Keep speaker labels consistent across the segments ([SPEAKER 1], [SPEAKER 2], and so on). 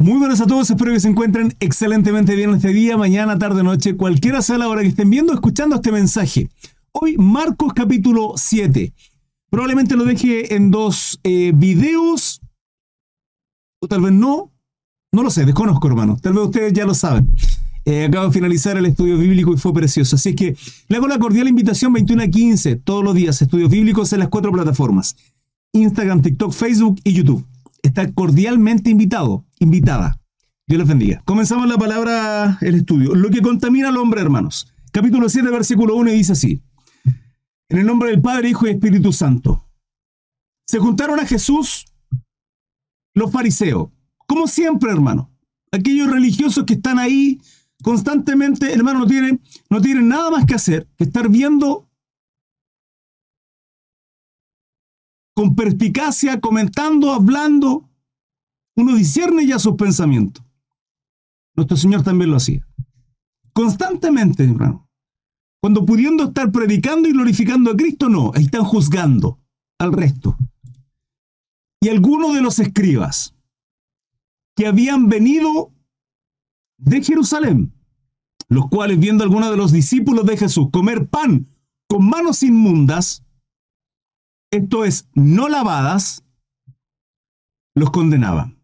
[SPEAKER 1] Muy buenas a todos, espero que se encuentren excelentemente bien este día, mañana, tarde, noche, cualquiera sea la hora que estén viendo escuchando este mensaje. Hoy, Marcos capítulo 7. Probablemente lo deje en dos eh, videos, o tal vez no, no lo sé, desconozco hermano, tal vez ustedes ya lo saben. Eh, acabo de finalizar el estudio bíblico y fue precioso. Así que le hago la cordial invitación 21 a 15, todos los días, estudios bíblicos en las cuatro plataformas. Instagram, TikTok, Facebook y YouTube está cordialmente invitado, invitada. Dios les bendiga. Comenzamos la palabra, el estudio. Lo que contamina al hombre, hermanos. Capítulo 7, versículo 1 dice así. En el nombre del Padre, Hijo y Espíritu Santo. Se juntaron a Jesús los fariseos. Como siempre, hermano. Aquellos religiosos que están ahí constantemente, hermano, no tienen, no tienen nada más que hacer que estar viendo con perspicacia, comentando, hablando, uno discierne ya sus pensamientos. Nuestro Señor también lo hacía. Constantemente, hermano. Cuando pudiendo estar predicando y glorificando a Cristo, no, están juzgando al resto. Y algunos de los escribas que habían venido de Jerusalén, los cuales viendo a algunos de los discípulos de Jesús comer pan con manos inmundas, esto es, no lavadas, los condenaban.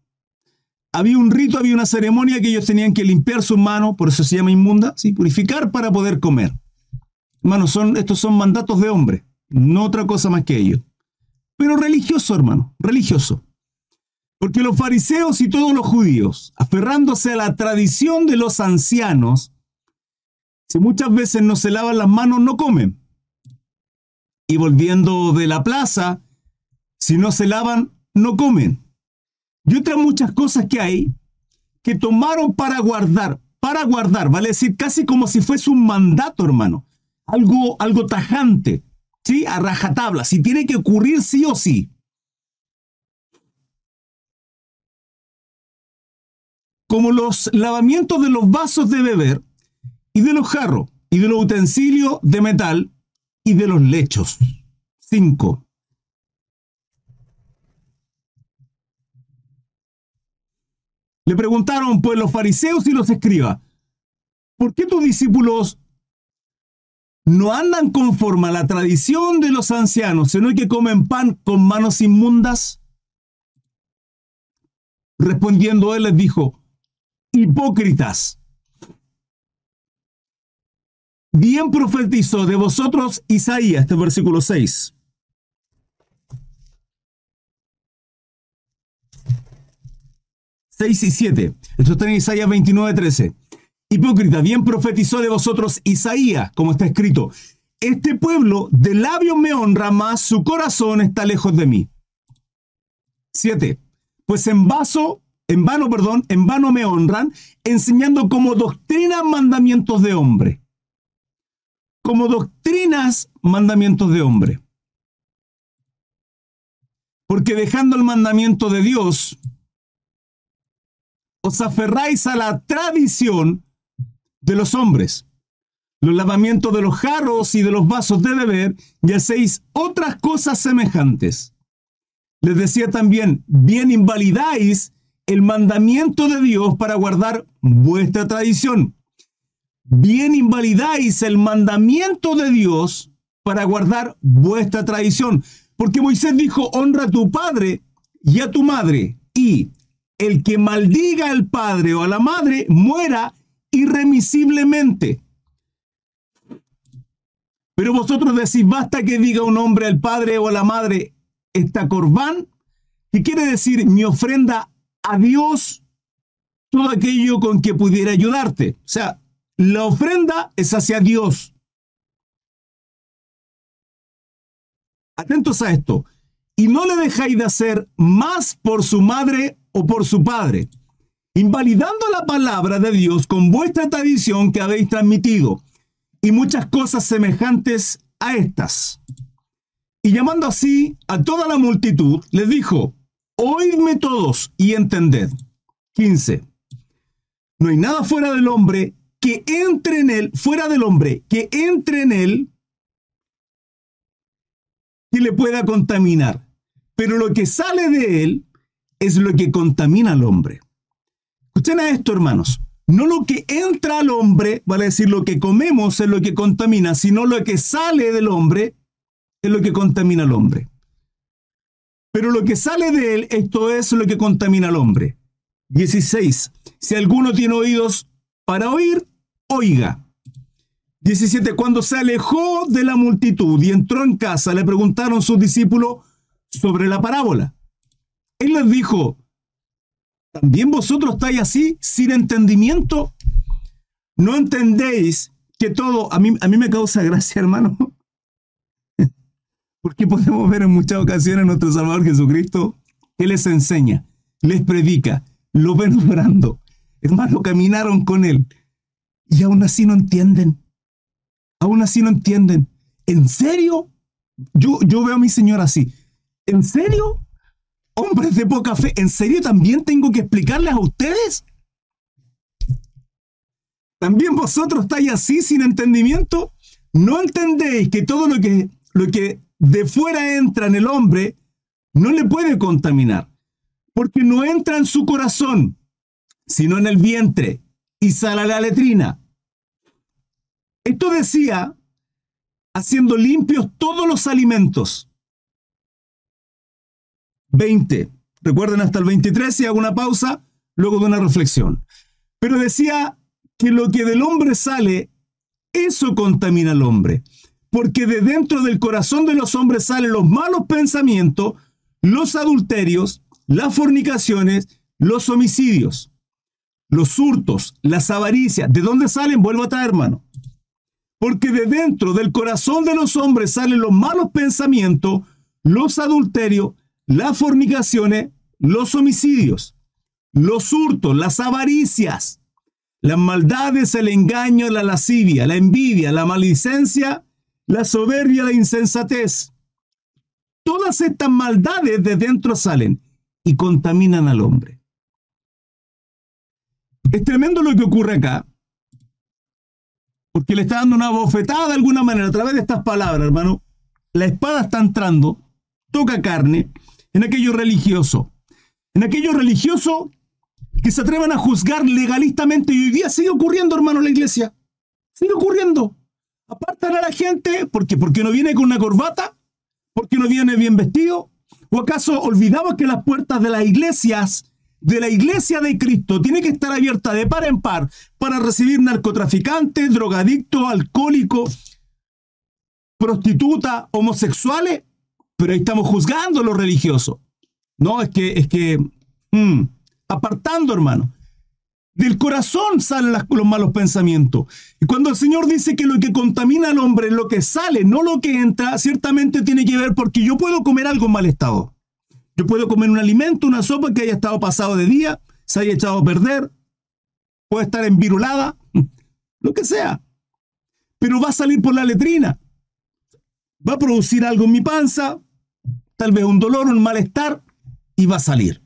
[SPEAKER 1] Había un rito, había una ceremonia que ellos tenían que limpiar sus manos, por eso se llama inmunda, purificar para poder comer. Hermano, son, estos son mandatos de hombre, no otra cosa más que ellos. Pero religioso, hermano, religioso. Porque los fariseos y todos los judíos, aferrándose a la tradición de los ancianos, si muchas veces no se lavan las manos, no comen y volviendo de la plaza, si no se lavan, no comen. Y otras muchas cosas que hay que tomaron para guardar, para guardar, vale decir, casi como si fuese un mandato, hermano. Algo, algo tajante, ¿sí? A rajatabla, si tiene que ocurrir sí o sí. Como los lavamientos de los vasos de beber y de los jarros y de los utensilios de metal y de los lechos. 5. Le preguntaron pues los fariseos y los escribas, ¿por qué tus discípulos no andan conforme a la tradición de los ancianos, sino que comen pan con manos inmundas? Respondiendo él les dijo, hipócritas, Bien profetizó de vosotros Isaías, este versículo 6. Seis y 7. Esto está en Isaías 29, 13. Hipócrita, bien profetizó de vosotros Isaías, como está escrito. Este pueblo de labios me honra, mas su corazón está lejos de mí. 7. Pues en vaso, en vano, perdón, en vano me honran, enseñando como doctrina mandamientos de hombre como doctrinas mandamientos de hombre. Porque dejando el mandamiento de Dios, os aferráis a la tradición de los hombres, los lavamientos de los jarros y de los vasos de beber, y hacéis otras cosas semejantes. Les decía también, bien invalidáis el mandamiento de Dios para guardar vuestra tradición bien invalidáis el mandamiento de Dios para guardar vuestra tradición. Porque Moisés dijo, honra a tu padre y a tu madre, y el que maldiga al padre o a la madre muera irremisiblemente. Pero vosotros decís, basta que diga un hombre al padre o a la madre, esta corbán, que quiere decir mi ofrenda a Dios, todo aquello con que pudiera ayudarte. O sea, la ofrenda es hacia Dios. Atentos a esto. Y no le dejáis de hacer más por su madre o por su padre, invalidando la palabra de Dios con vuestra tradición que habéis transmitido, y muchas cosas semejantes a estas. Y llamando así a toda la multitud, les dijo, Oídme todos y entended. 15. No hay nada fuera del hombre que entre en él, fuera del hombre, que entre en él, que le pueda contaminar. Pero lo que sale de él es lo que contamina al hombre. escuchen a esto, hermanos. No lo que entra al hombre, vale decir lo que comemos es lo que contamina, sino lo que sale del hombre es lo que contamina al hombre. Pero lo que sale de él, esto es lo que contamina al hombre. 16. Si alguno tiene oídos para oír, oiga. 17. Cuando se alejó de la multitud y entró en casa, le preguntaron sus discípulos sobre la parábola. Él les dijo, ¿también vosotros estáis así, sin entendimiento? ¿No entendéis que todo, a mí, a mí me causa gracia, hermano? Porque podemos ver en muchas ocasiones a nuestro Salvador Jesucristo, Él les enseña, les predica, lo ven orando. Hermano, caminaron con Él y aún así no entienden. Aún así no entienden. ¿En serio? Yo, yo veo a mi Señor así. ¿En serio? Hombres de poca fe, ¿en serio también tengo que explicarles a ustedes? ¿También vosotros estáis así sin entendimiento? ¿No entendéis que todo lo que, lo que de fuera entra en el hombre no le puede contaminar? Porque no entra en su corazón, sino en el vientre y sale a la letrina. Esto decía, haciendo limpios todos los alimentos. 20. Recuerden hasta el 23 y hago una pausa luego de una reflexión. Pero decía que lo que del hombre sale, eso contamina al hombre. Porque de dentro del corazón de los hombres salen los malos pensamientos, los adulterios, las fornicaciones, los homicidios, los hurtos, las avaricias. ¿De dónde salen? Vuelvo a traer, hermano. Porque de dentro del corazón de los hombres salen los malos pensamientos, los adulterios, las fornicaciones, los homicidios, los hurtos, las avaricias, las maldades, el engaño, la lascivia, la envidia, la malicencia, la soberbia, la insensatez. Todas estas maldades de dentro salen y contaminan al hombre. Es tremendo lo que ocurre acá, porque le está dando una bofetada de alguna manera a través de estas palabras, hermano. La espada está entrando, toca carne, en aquello religioso. En aquello religioso que se atrevan a juzgar legalistamente y hoy día sigue ocurriendo, hermano, la iglesia. Sigue ocurriendo. Apartan a la gente porque, porque no viene con una corbata, porque no viene bien vestido. ¿O acaso olvidamos que las puertas de las iglesias, de la iglesia de Cristo, tienen que estar abiertas de par en par para recibir narcotraficantes, drogadictos, alcohólicos, prostitutas, homosexuales? Pero ahí estamos juzgando lo religioso. No, es que, es que, mm, apartando, hermano. Del corazón salen los malos pensamientos. Y cuando el Señor dice que lo que contamina al hombre es lo que sale, no lo que entra, ciertamente tiene que ver porque yo puedo comer algo en mal estado. Yo puedo comer un alimento, una sopa que haya estado pasado de día, se haya echado a perder, puede estar envirulada, lo que sea. Pero va a salir por la letrina. Va a producir algo en mi panza, tal vez un dolor, un malestar, y va a salir.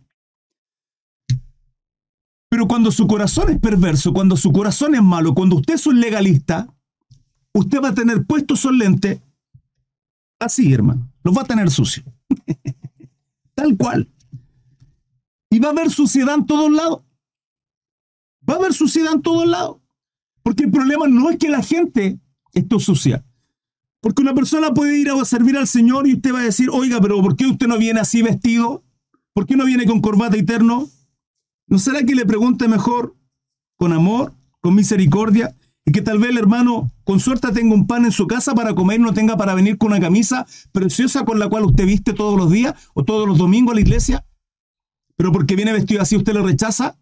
[SPEAKER 1] Pero cuando su corazón es perverso, cuando su corazón es malo, cuando usted es un legalista, usted va a tener puesto esos lentes así, hermano. Los va a tener sucio. Tal cual. Y va a haber suciedad en todos lados. Va a haber suciedad en todos lados. Porque el problema no es que la gente esté sucia. Porque una persona puede ir a servir al Señor y usted va a decir, oiga, pero ¿por qué usted no viene así vestido? ¿Por qué no viene con corbata eterno? ¿No será que le pregunte mejor con amor, con misericordia? Y que tal vez el hermano con suerte tenga un pan en su casa para comer y no tenga para venir con una camisa preciosa con la cual usted viste todos los días o todos los domingos a la iglesia. Pero porque viene vestido así usted lo rechaza.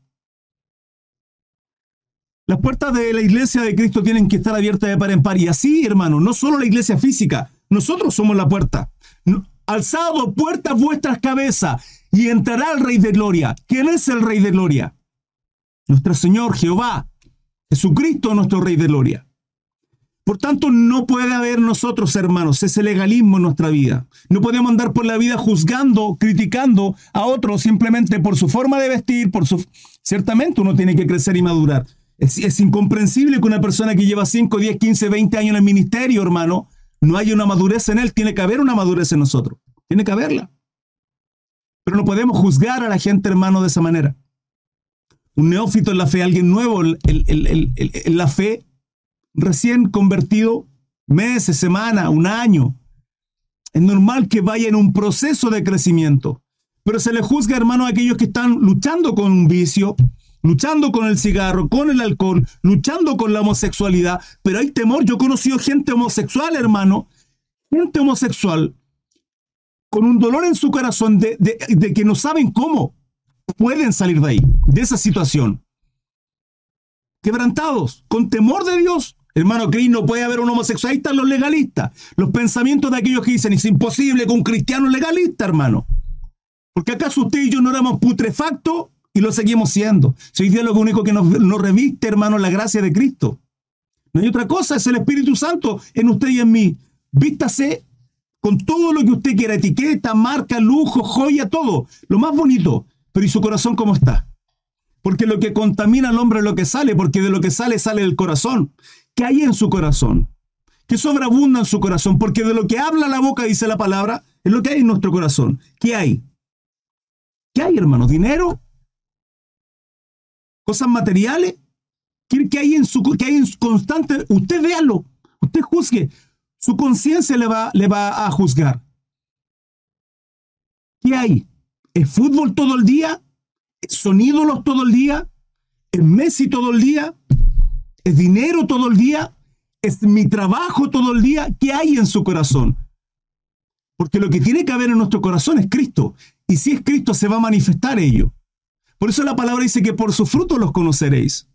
[SPEAKER 1] Las puertas de la iglesia de Cristo tienen que estar abiertas de par en par. Y así, hermano, no solo la iglesia física, nosotros somos la puerta. Alzado puertas vuestras cabezas y entrará el Rey de Gloria. ¿Quién es el Rey de Gloria? Nuestro Señor Jehová. Jesucristo, nuestro Rey de Gloria. Por tanto, no puede haber nosotros, hermanos, ese legalismo en nuestra vida. No podemos andar por la vida juzgando, criticando a otros simplemente por su forma de vestir, por su... Ciertamente uno tiene que crecer y madurar. Es, incomprensible que una persona que lleva 5, 10, 15, 20 años en el ministerio, hermano, no haya una madurez en él. Tiene que haber una madurez en nosotros. Tiene que haberla. Pero no podemos juzgar a la gente, hermano, de esa manera. un neófito en la fe, alguien nuevo en la fe, recién convertido, meses, semana, un año. Es normal que vaya en un proceso de crecimiento. Pero se le juzga, hermano, a aquellos que están luchando con un vicio, luchando con el cigarro, con el alcohol, luchando con la homosexualidad. Pero hay temor. Yo he conocido gente homosexual, hermano, gente homosexual, con un dolor en su corazón de, que no saben cómo pueden salir de ahí, de esa situación. Quebrantados, con temor de Dios. Hermano Cris, no puede haber un homosexual. Ahí están los legalistas. Los pensamientos de aquellos que dicen, es imposible que un cristiano legalista, hermano. Porque acaso usted y yo no éramos putrefactos y lo seguimos siendo. Si hoy día lo único que nos, nos reviste, hermano, la gracia de Cristo. No hay otra cosa, es el Espíritu Santo en usted y en mí. Vístase con todo lo que usted quiera, etiqueta, marca, lujo, joya, todo. Lo más bonito. Pero ¿y su corazón cómo está? Porque lo que contamina al hombre es lo que sale, porque de lo que sale sale el corazón. ¿Qué hay en su corazón? ¿Qué sobreabunda en su corazón? Porque de lo que habla la boca, dice la palabra, es lo que hay en nuestro corazón. ¿Qué hay? ¿Qué hay, hermano? ¿Dinero? ¿Cosas materiales? ¿Qué, hay en su qué hay en constante? Usted véalo, usted juzgue. Su conciencia le va, le va a juzgar. ¿Qué hay? ¿Es fútbol todo el día? ¿Son ídolos todo el día? ¿Es Messi todo el día? ¿Es dinero todo el día? ¿Es mi trabajo todo el día? ¿Qué hay en su corazón? Porque lo que tiene que haber en nuestro corazón es Cristo. Y si es Cristo, se va a manifestar ello. Por eso la palabra dice que por su fruto los conoceréis.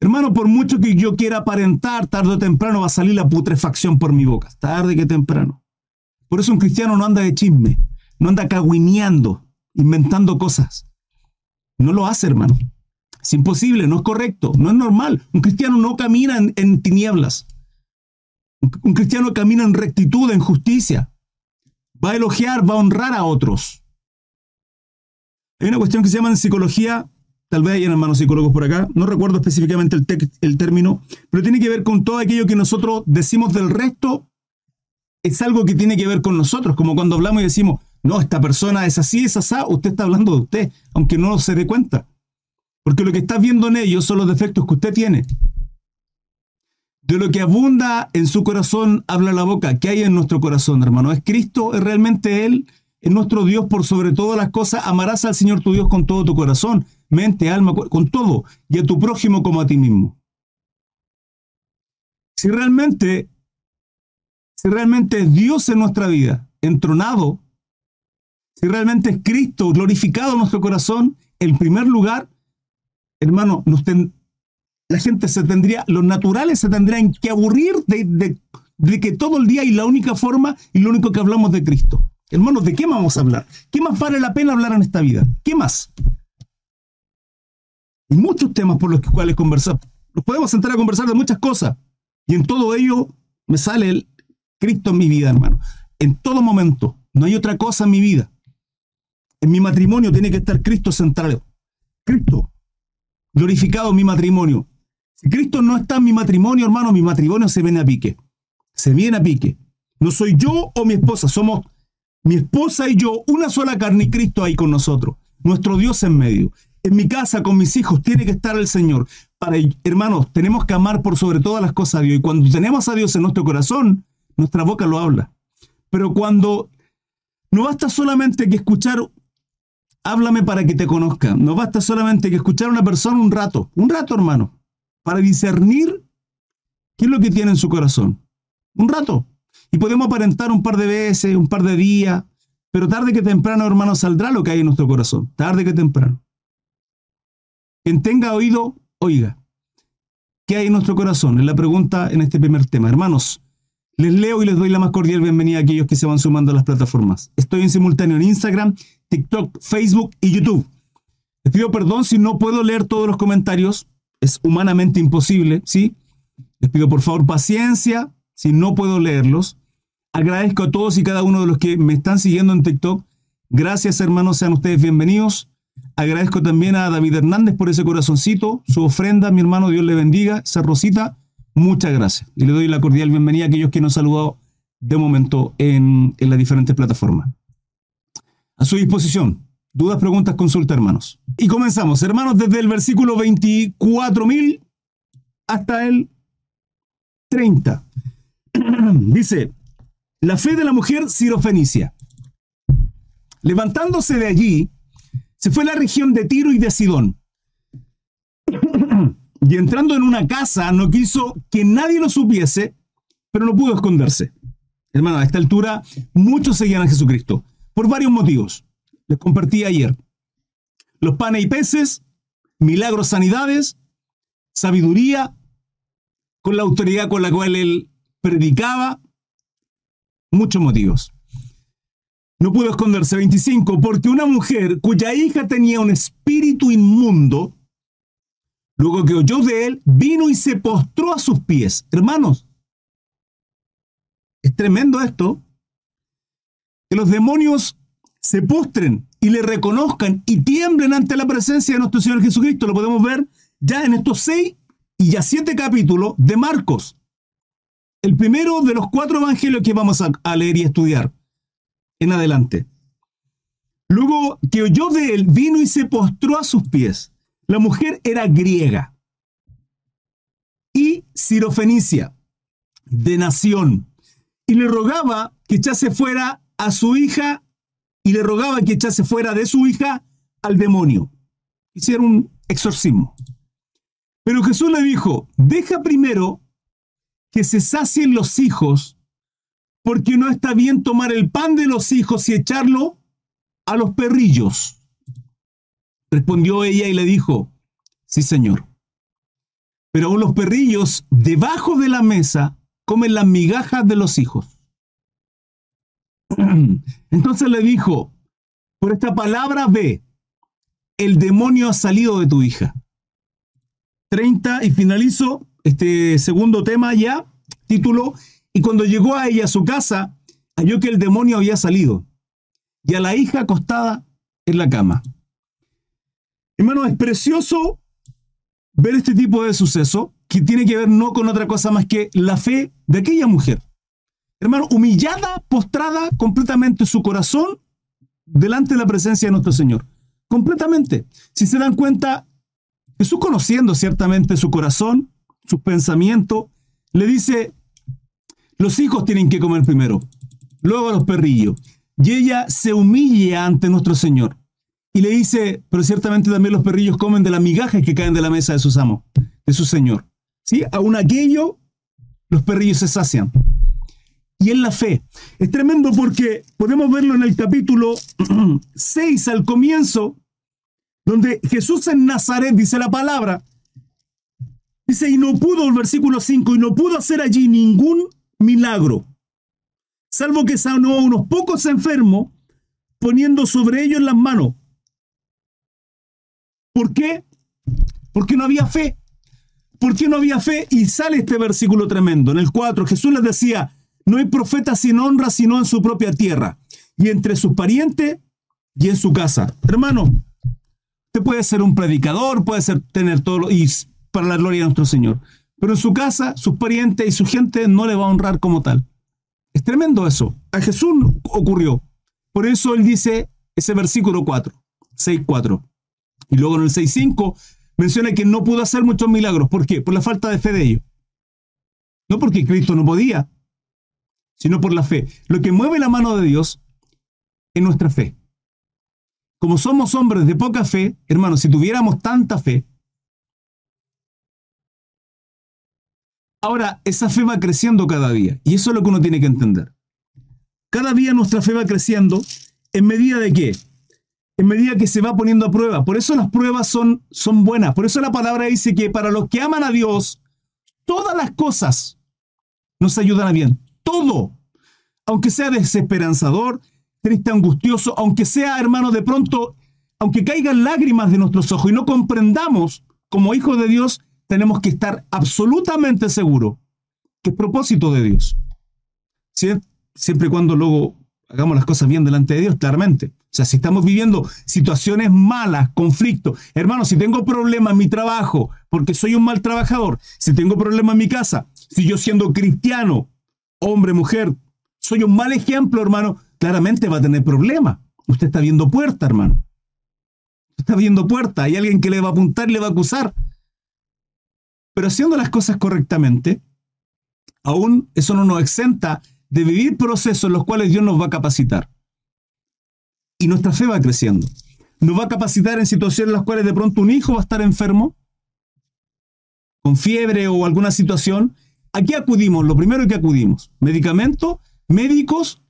[SPEAKER 1] Hermano, por mucho que yo quiera aparentar, tarde o temprano va a salir la putrefacción por mi boca. Tarde que temprano. Por eso un cristiano no anda de chisme no anda cagüineando, inventando cosas. No lo hace, hermano. Es imposible, no es correcto, no es normal. Un cristiano no camina en, tinieblas. Un, cristiano camina en rectitud, en justicia. Va a elogiar, va a honrar a otros. Hay una cuestión que se llama en psicología, tal vez hayan hermanos psicólogos por acá, no recuerdo específicamente el, término, pero tiene que ver con todo aquello que nosotros decimos del resto, es algo que tiene que ver con nosotros, como cuando hablamos y decimos, no, esta persona es así, es así, usted está hablando de usted, aunque no se dé cuenta. Porque lo que está viendo en ellos son los defectos que usted tiene. De lo que abunda en su corazón habla la boca. ¿Qué hay en nuestro corazón, hermano? ¿Es Cristo? ¿Es realmente Él? ¿Es nuestro Dios por sobre todas las cosas? Amarás al Señor tu Dios con todo tu corazón, mente, alma, con todo, y a tu prójimo como a ti mismo. Si realmente, si realmente es Dios en nuestra vida, entronado, si realmente es Cristo glorificado en nuestro corazón, en primer lugar, hermano, la gente se tendría, los naturales se tendrían que aburrir de, de que todo el día y la única forma y lo único que hablamos de Cristo. Hermanos, ¿de qué vamos a hablar? ¿Qué más vale la pena hablar en esta vida? ¿Qué más? Hay muchos temas por los cuales conversar. Nos podemos sentar a conversar de muchas cosas. Y en todo ello me sale el Cristo en mi vida, hermano. En todo momento. No hay otra cosa en mi vida. En mi matrimonio tiene que estar Cristo central. Cristo, glorificado en mi matrimonio. Si Cristo no está en mi matrimonio, hermano, mi matrimonio se viene a pique. Se viene a pique. No soy yo o mi esposa, somos mi esposa y yo, una sola carne y Cristo ahí con nosotros. Nuestro Dios en medio. En mi casa, con mis hijos, tiene que estar el Señor. Para, hermanos, tenemos que amar por sobre todas las cosas a Dios. Y cuando tenemos a Dios en nuestro corazón, nuestra boca lo habla. Pero cuando no basta solamente que escuchar háblame para que te conozca. No basta solamente que escuchar a una persona un rato, un rato hermano, para discernir qué es lo que tiene en su corazón. Un rato. Y podemos aparentar un par de veces, un par de días, pero tarde que temprano, hermano, saldrá lo que hay en nuestro corazón. Tarde que temprano. Quien tenga oído, oiga. ¿Qué hay en nuestro corazón? Es la pregunta en este primer tema. Hermanos, les leo y les doy la más cordial bienvenida a aquellos que se van sumando a las plataformas. Estoy en simultáneo en Instagram, TikTok, Facebook y YouTube. Les pido perdón si no puedo leer todos los comentarios. Es humanamente imposible, ¿sí? Les pido por favor paciencia si no puedo leerlos. Agradezco a todos y cada uno de los que me están siguiendo en TikTok. Gracias hermanos, sean ustedes bienvenidos. Agradezco también a David Hernández por ese corazoncito, su ofrenda, mi hermano, Dios le bendiga, esa rosita. Muchas gracias. Y le doy la cordial bienvenida a aquellos que nos han saludado de momento en, las diferentes plataformas. A su disposición. Dudas, preguntas, consulta, hermanos. Y comenzamos, hermanos, desde el versículo 24.000 hasta el 30. Dice, la fe de la mujer sirofenicia. Levantándose de allí, se fue a la región de Tiro y de Sidón. y entrando en una casa, no quiso que nadie lo supiese, pero no pudo esconderse. Hermano, a esta altura, muchos seguían a Jesucristo, por varios motivos. Les compartí ayer. Los panes y peces, milagros, sanidades, sabiduría, con la autoridad con la cual él predicaba, muchos motivos. No pudo esconderse. 25. Porque una mujer cuya hija tenía un espíritu inmundo, luego que oyó de él, vino y se postró a sus pies. Hermanos, es tremendo esto. Que los demonios se postren y le reconozcan y tiemblen ante la presencia de nuestro Señor Jesucristo. Lo podemos ver ya en estos seis y ya siete capítulos de Marcos. El primero de los cuatro evangelios que vamos a, leer y estudiar en adelante. Luego que oyó de él, vino y se postró a sus pies. La mujer era griega y sirofenicia, de nación, y le rogaba que echase fuera a su hija, y le rogaba que echase fuera de su hija al demonio. Hicieron un exorcismo. Pero Jesús le dijo, deja primero que se sacien los hijos porque no está bien tomar el pan de los hijos y echarlo a los perrillos. Respondió ella y le dijo, sí señor. Pero aún los perrillos debajo de la mesa comen las migajas de los hijos. Entonces le dijo, por esta palabra ve, el demonio ha salido de tu hija. 30 y finalizo este segundo tema ya, título, y cuando llegó a ella a su casa, halló que el demonio había salido y a la hija acostada en la cama. Hermano, es precioso ver este tipo de suceso que tiene que ver no con otra cosa más que la fe de aquella mujer. Hermano, humillada, postrada completamente su corazón delante de la presencia de nuestro Señor. Completamente. Si se dan cuenta, Jesús conociendo ciertamente su corazón, sus pensamientos, le dice, los hijos tienen que comer primero, luego los perrillos. Y ella se humilla ante nuestro Señor. Y le dice, pero ciertamente también los perrillos comen de las migajas que caen de la mesa de sus amos, de su Señor. ¿Sí? Aún aquello, los perrillos se sacian. Y en la fe. Es tremendo porque podemos verlo en el capítulo 6 al comienzo, donde Jesús en Nazaret dice la palabra. Dice, y no pudo, el versículo 5, y no pudo hacer allí ningún milagro, salvo que sanó a unos pocos enfermos poniendo sobre ellos las manos. ¿Por qué? Porque no había fe. ¿Por qué no había fe? Y sale este versículo tremendo. En el 4 Jesús les decía, no hay profeta sin honra sino en su propia tierra y entre sus parientes y en su casa. Hermano, usted puede ser un predicador, puede ser tener todo y para la gloria de nuestro Señor. Pero en su casa, sus parientes y su gente no le va a honrar como tal. Es tremendo eso. A Jesús ocurrió. Por eso él dice ese versículo 4, 6.4. Y luego en el 6.5 menciona que no pudo hacer muchos milagros. ¿Por qué? Por la falta de fe de ellos. No porque Cristo no podía, sino por la fe. Lo que mueve la mano de Dios es nuestra fe. Como somos hombres de poca fe, hermanos, si tuviéramos tanta fe, Ahora, esa fe va creciendo cada día y eso es lo que uno tiene que entender. Cada día nuestra fe va creciendo en medida de qué? En medida que se va poniendo a prueba. Por eso las pruebas son, son buenas. Por eso la palabra dice que para los que aman a Dios, todas las cosas nos ayudan a bien. Todo. Aunque sea desesperanzador, triste, angustioso, aunque sea, hermano, de pronto, aunque caigan lágrimas de nuestros ojos y no comprendamos como hijos de Dios tenemos que estar absolutamente seguros que es propósito de Dios. Siempre y cuando luego hagamos las cosas bien delante de Dios, claramente. O sea, si estamos viviendo situaciones malas, conflictos, hermano, si tengo problemas en mi trabajo porque soy un mal trabajador, si tengo problemas en mi casa, si yo siendo cristiano, hombre, mujer, soy un mal ejemplo, hermano, claramente va a tener problemas. Usted está viendo puerta, hermano. está abriendo puertas, hay alguien que le va a apuntar y le va a acusar. Pero haciendo las cosas correctamente, aún eso no nos exenta de vivir procesos en los cuales Dios nos va a capacitar. Y nuestra fe va creciendo. Nos va a capacitar en situaciones en las cuales de pronto un hijo va a estar enfermo, con fiebre o alguna situación. ¿A qué acudimos? Lo primero que acudimos, medicamentos, médicos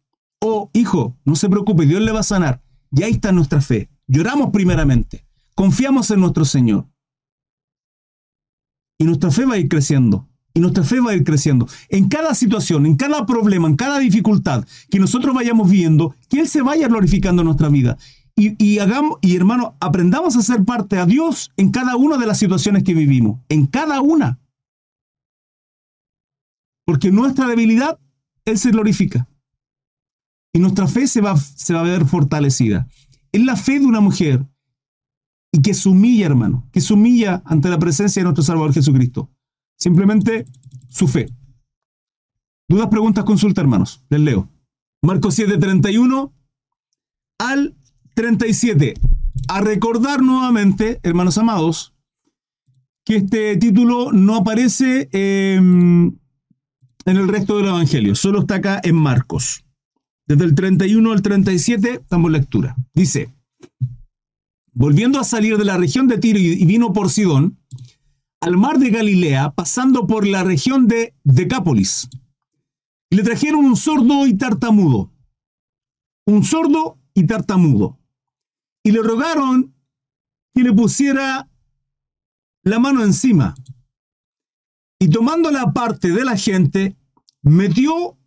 [SPEAKER 1] o hijo, no se preocupe, Dios le va a sanar. Y ahí está nuestra fe. Lloramos primeramente, confiamos en nuestro Señor. Y nuestra fe va a ir creciendo. Y nuestra fe va a ir creciendo. En cada situación, en cada problema, en cada dificultad que nosotros vayamos viendo, que Él se vaya glorificando en nuestra vida. Y, hagamos, y hermano, aprendamos a ser parte a Dios en cada una de las situaciones que vivimos. En cada una. Porque nuestra debilidad, Él se glorifica. Y nuestra fe se va, se va a ver fortalecida. Es la fe de una mujer y que se humilla, hermano, que se humilla ante la presencia de nuestro Salvador Jesucristo. Simplemente su fe. Dudas, preguntas, consulta, hermanos. Les leo. Marcos 7, 31 al 37. A recordar nuevamente, hermanos amados, que este título no aparece en el resto del Evangelio, solo está acá en Marcos. Desde el 31 al 37 damos lectura. Dice, volviendo a salir de la región de Tiro y vino por Sidón, al mar de Galilea, pasando por la región de Decápolis. Y le trajeron un sordo y tartamudo. Un sordo y tartamudo. Y le rogaron que le pusiera la mano encima. Y tomando la parte de la gente, metió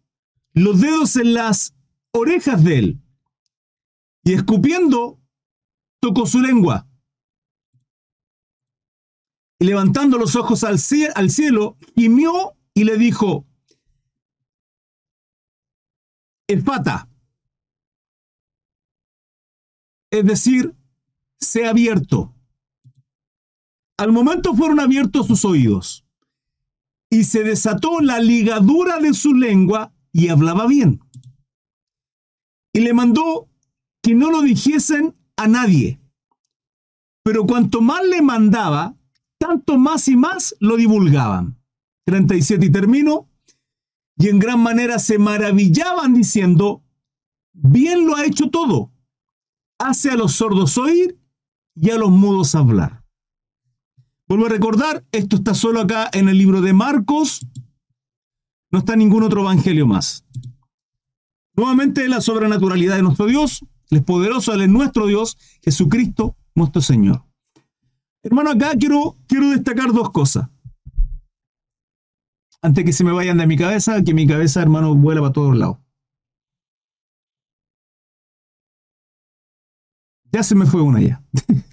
[SPEAKER 1] los dedos en las orejas de él. Y escupiendo, tocó su lengua y levantando los ojos al, cielo, gimió y le dijo, Efata, es decir, se ha abierto. Al momento fueron abiertos sus oídos y se desató la ligadura de su lengua y hablaba bien. Y le mandó que no lo dijesen a nadie. Pero cuanto más le mandaba, tanto más y más lo divulgaban. 37 y termino. Y en gran manera se maravillaban diciendo, bien lo ha hecho todo. Hace a los sordos oír y a los mudos hablar. Vuelvo a recordar, esto está solo acá en el libro de Marcos. No está en ningún otro evangelio más. Nuevamente la sobrenaturalidad de nuestro Dios, Él es poderoso, Él es nuestro Dios, Jesucristo, nuestro Señor. Hermano, acá quiero, quiero destacar dos cosas. Antes que se me vayan de mi cabeza, que mi cabeza, hermano, vuela para todos lados. Ya se me fue una ya.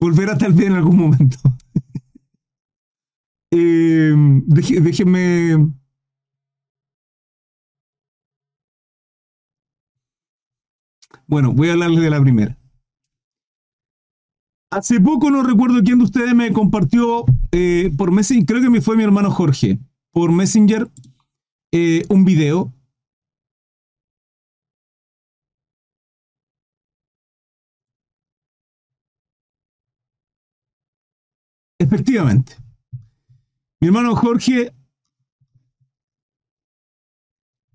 [SPEAKER 1] Volverá tal vez en algún momento. eh, déjenme. Bueno, voy a hablarles de la primera. Hace poco no recuerdo quién de ustedes me compartió eh, por Messenger, creo que me fue mi hermano Jorge, por Messenger, eh, un video. Efectivamente. Mi hermano Jorge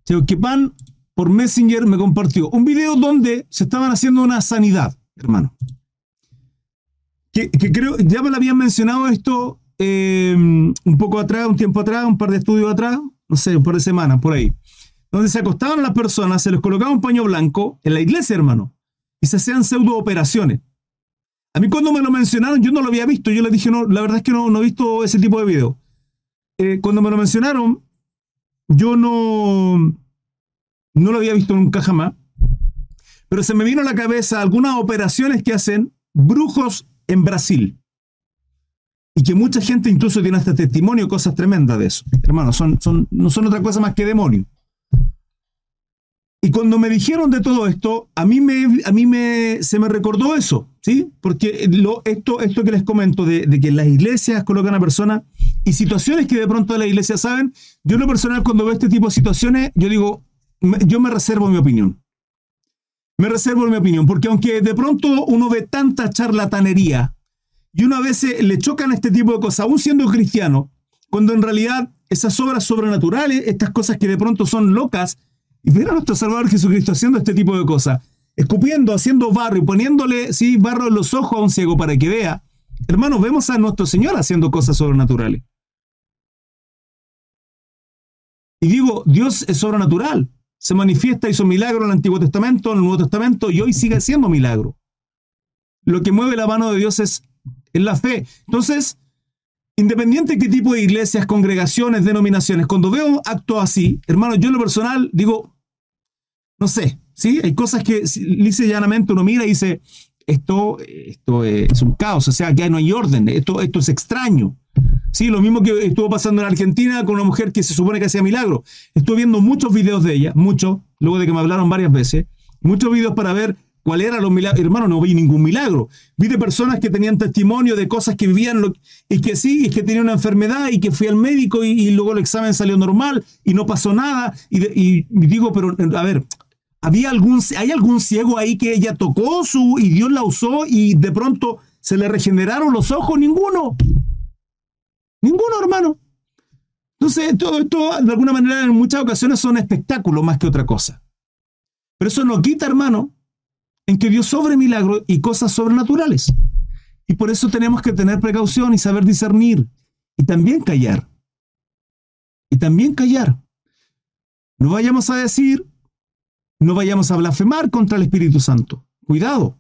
[SPEAKER 1] Cheuquepan por Messenger me compartió un video donde se estaban haciendo una sanidad, hermano que, creo, ya me lo habían mencionado esto em, un poco atrás, un tiempo atrás, un par de estudios atrás, no sé, un par de semanas, por ahí, donde se acostaban las personas, se les colocaba un paño blanco en la iglesia, hermano, y se hacían pseudo operaciones. A mí cuando me lo mencionaron, yo no lo había visto, yo les dije, no, la verdad es que no, no he visto ese tipo de video. Eh, cuando me lo mencionaron, yo no, no lo había visto nunca jamás, pero se me vino a la cabeza algunas operaciones que hacen brujos en Brasil. Y que mucha gente incluso tiene hasta testimonio, cosas tremendas de eso. Hermano, son, son, no son otra cosa más que demonios. Y cuando me dijeron de todo esto, a mí, me, a mí me, se me recordó eso, ¿sí? Porque lo, esto, esto que les comento de, de que las iglesias colocan a personas y situaciones que de pronto las iglesias saben, yo en lo personal cuando veo este tipo de situaciones, yo digo, yo me reservo mi opinión. Me reservo mi opinión, porque aunque de pronto uno ve tanta charlatanería y uno a veces le chocan este tipo de cosas, aún siendo cristiano, cuando en realidad esas obras sobrenaturales, estas cosas que de pronto son locas, y ver a nuestro Salvador Jesucristo haciendo este tipo de cosas, escupiendo, haciendo barro y poniéndole sí, barro en los ojos a un ciego para que vea, hermanos, vemos a nuestro Señor haciendo cosas sobrenaturales. Y digo, Dios es sobrenatural. Se manifiesta, hizo milagro en el Antiguo Testamento, en el Nuevo Testamento, y hoy sigue haciendo milagro. Lo que mueve la mano de Dios es, la fe. Entonces, independiente de qué tipo de iglesias, congregaciones, denominaciones, cuando veo actos así, hermano, yo en lo personal digo, no sé, ¿sí? Hay cosas que lisa llanamente uno mira y dice, esto, esto es un caos, o sea, que no hay orden, esto, esto es extraño. Sí, lo mismo que estuvo pasando en Argentina con una mujer que se supone que hacía milagro. Estuve viendo muchos videos de ella, muchos, luego de que me hablaron varias veces, muchos videos para ver cuál era los milagros. Hermano, no vi ningún milagro. Vi de personas que tenían testimonio de cosas que vivían y que sí, y que tenía una enfermedad y que fui al médico y, luego el examen salió normal y no pasó nada. Y, digo, pero a ver, ¿había algún, ¿hay algún ciego ahí que ella tocó su y Dios la usó y de pronto se le regeneraron los ojos? Ninguno. Ninguno, hermano. Entonces, todo esto, de alguna manera, en muchas ocasiones son espectáculos más que otra cosa. Pero eso no quita, hermano, en que Dios sobre milagros y cosas sobrenaturales. Y por eso tenemos que tener precaución y saber discernir. Y también callar. Y también callar. No vayamos a decir, no vayamos a blasfemar contra el Espíritu Santo. Cuidado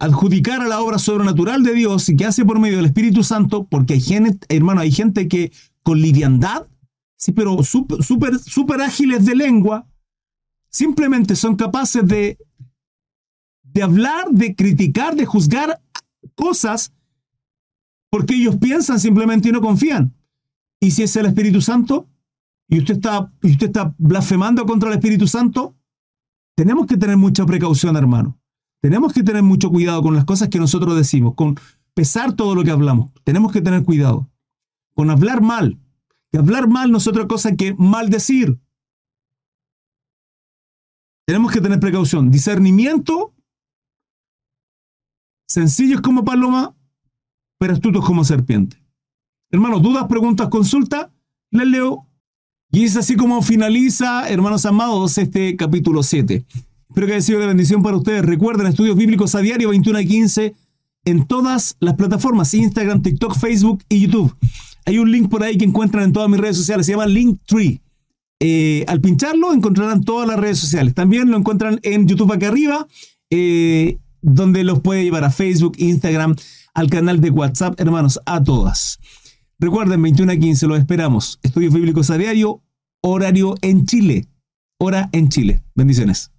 [SPEAKER 1] adjudicar a la obra sobrenatural de Dios y que hace por medio del Espíritu Santo, porque hay gente, hermano, hay gente que con liviandad, sí, pero súper super, super ágiles de lengua, simplemente son capaces de, de hablar, de criticar, de juzgar cosas porque ellos piensan simplemente y no confían. Y si es el Espíritu Santo y usted está, y usted está blasfemando contra el Espíritu Santo, tenemos que tener mucha precaución, hermano. Tenemos que tener mucho cuidado con las cosas que nosotros decimos, con pesar todo lo que hablamos. Tenemos que tener cuidado con hablar mal. Que hablar mal no es otra cosa que maldecir. Tenemos que tener precaución. Discernimiento, sencillos como paloma, pero astutos como serpiente. Hermanos, dudas, preguntas, consulta, les leo. Y es así como finaliza, hermanos amados, este capítulo 7. Espero que haya sido de bendición para ustedes. Recuerden, estudios bíblicos a diario 21 a 15 en todas las plataformas, Instagram, TikTok, Facebook y YouTube. Hay un link por ahí que encuentran en todas mis redes sociales, se llama Linktree. Eh, al pincharlo encontrarán todas las redes sociales. También lo encuentran en YouTube acá arriba, eh, donde los puede llevar a Facebook, Instagram, al canal de WhatsApp, hermanos, a todas. Recuerden, 21 a 15, los esperamos. Estudios bíblicos a diario, horario en Chile. Hora en Chile. Bendiciones.